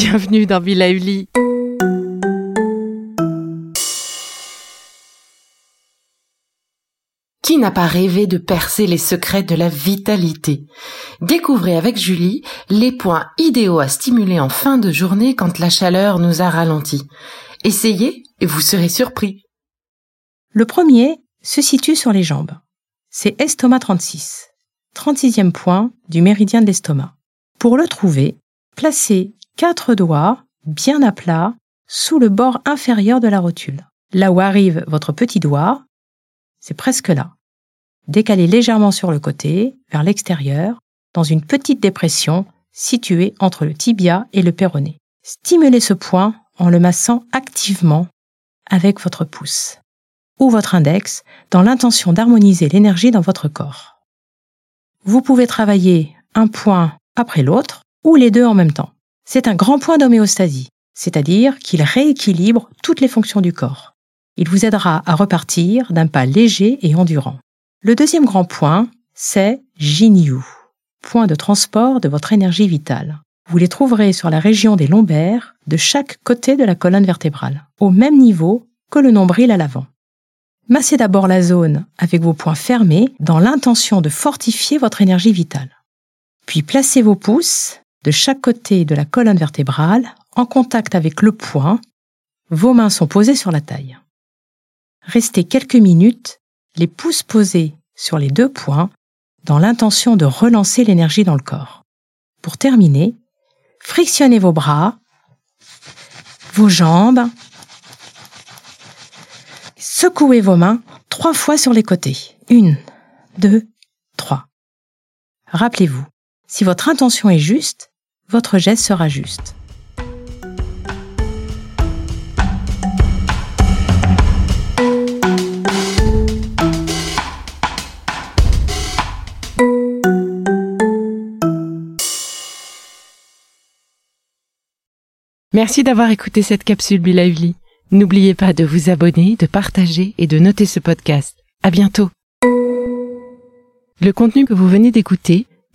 Bienvenue dans Villa Uli. Qui n'a pas rêvé de percer les secrets de la vitalité? Découvrez avec Julie les points idéaux à stimuler en fin de journée quand la chaleur nous a ralentis. Essayez et vous serez surpris. Le premier se situe sur les jambes. C'est estomac 36, 36e point du méridien de l'estomac. Pour le trouver, placez quatre doigts bien à plat sous le bord inférieur de la rotule. Là où arrive votre petit doigt, c'est presque là. Décalez légèrement sur le côté, vers l'extérieur, dans une petite dépression située entre le tibia et le péroné. Stimulez ce point en le massant activement avec votre pouce ou votre index dans l'intention d'harmoniser l'énergie dans votre corps. Vous pouvez travailler un point après l'autre ou les deux en même temps. C'est un grand point d'homéostasie, c'est-à-dire qu'il rééquilibre toutes les fonctions du corps. Il vous aidera à repartir d'un pas léger et endurant. Le deuxième grand point, c'est Jinyu, point de transport de votre énergie vitale. Vous les trouverez sur la région des lombaires de chaque côté de la colonne vertébrale, au même niveau que le nombril à l'avant. Massez d'abord la zone avec vos poings fermés dans l'intention de fortifier votre énergie vitale. Puis placez vos pouces de chaque côté de la colonne vertébrale, en contact avec le poing, vos mains sont posées sur la taille. Restez quelques minutes, les pouces posés sur les deux points, dans l'intention de relancer l'énergie dans le corps. Pour terminer, frictionnez vos bras, vos jambes, secouez vos mains trois fois sur les côtés. Une, deux, trois. Rappelez-vous, si votre intention est juste, votre geste sera juste. Merci d'avoir écouté cette capsule Bilauli. N'oubliez pas de vous abonner, de partager et de noter ce podcast. À bientôt. Le contenu que vous venez d'écouter